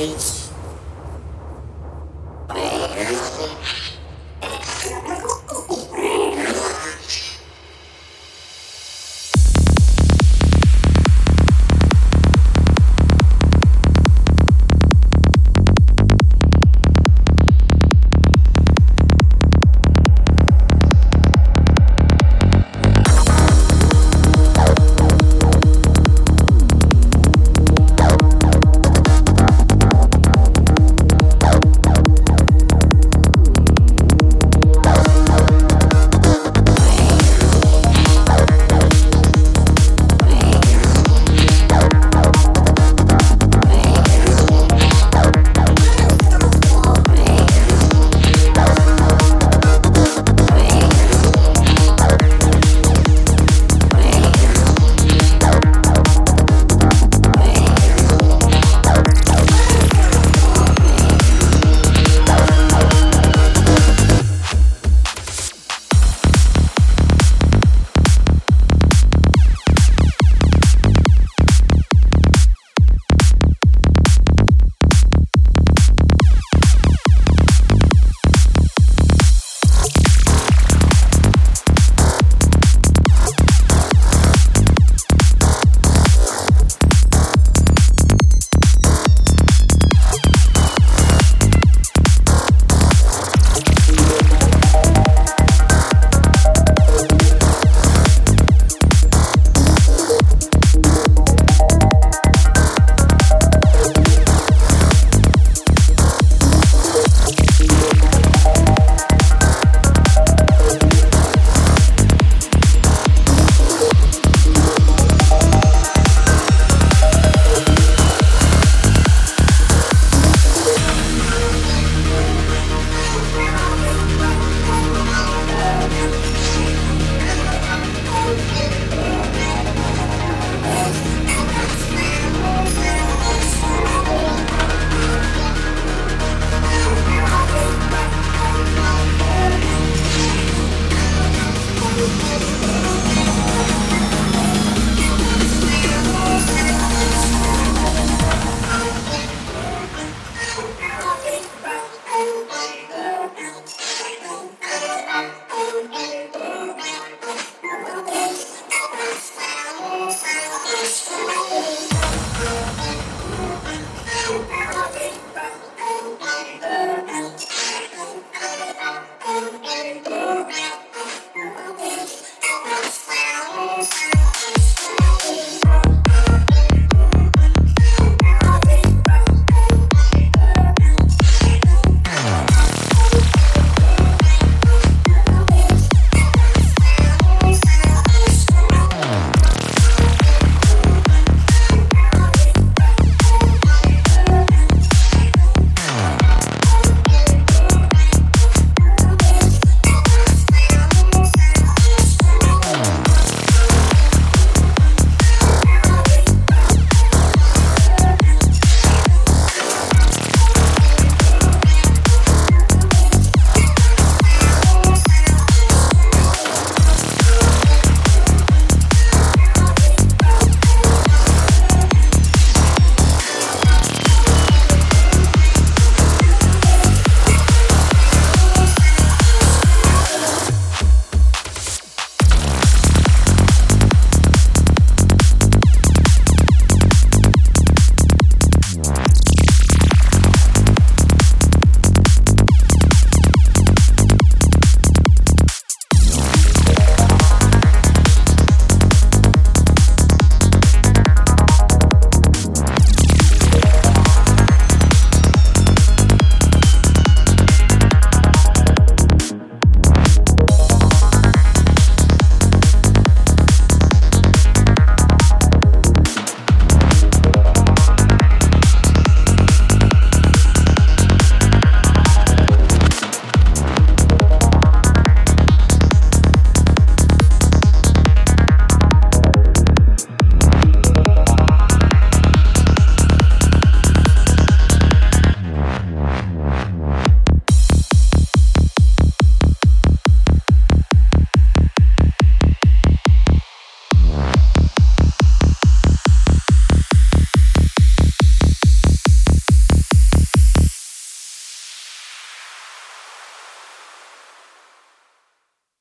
It's.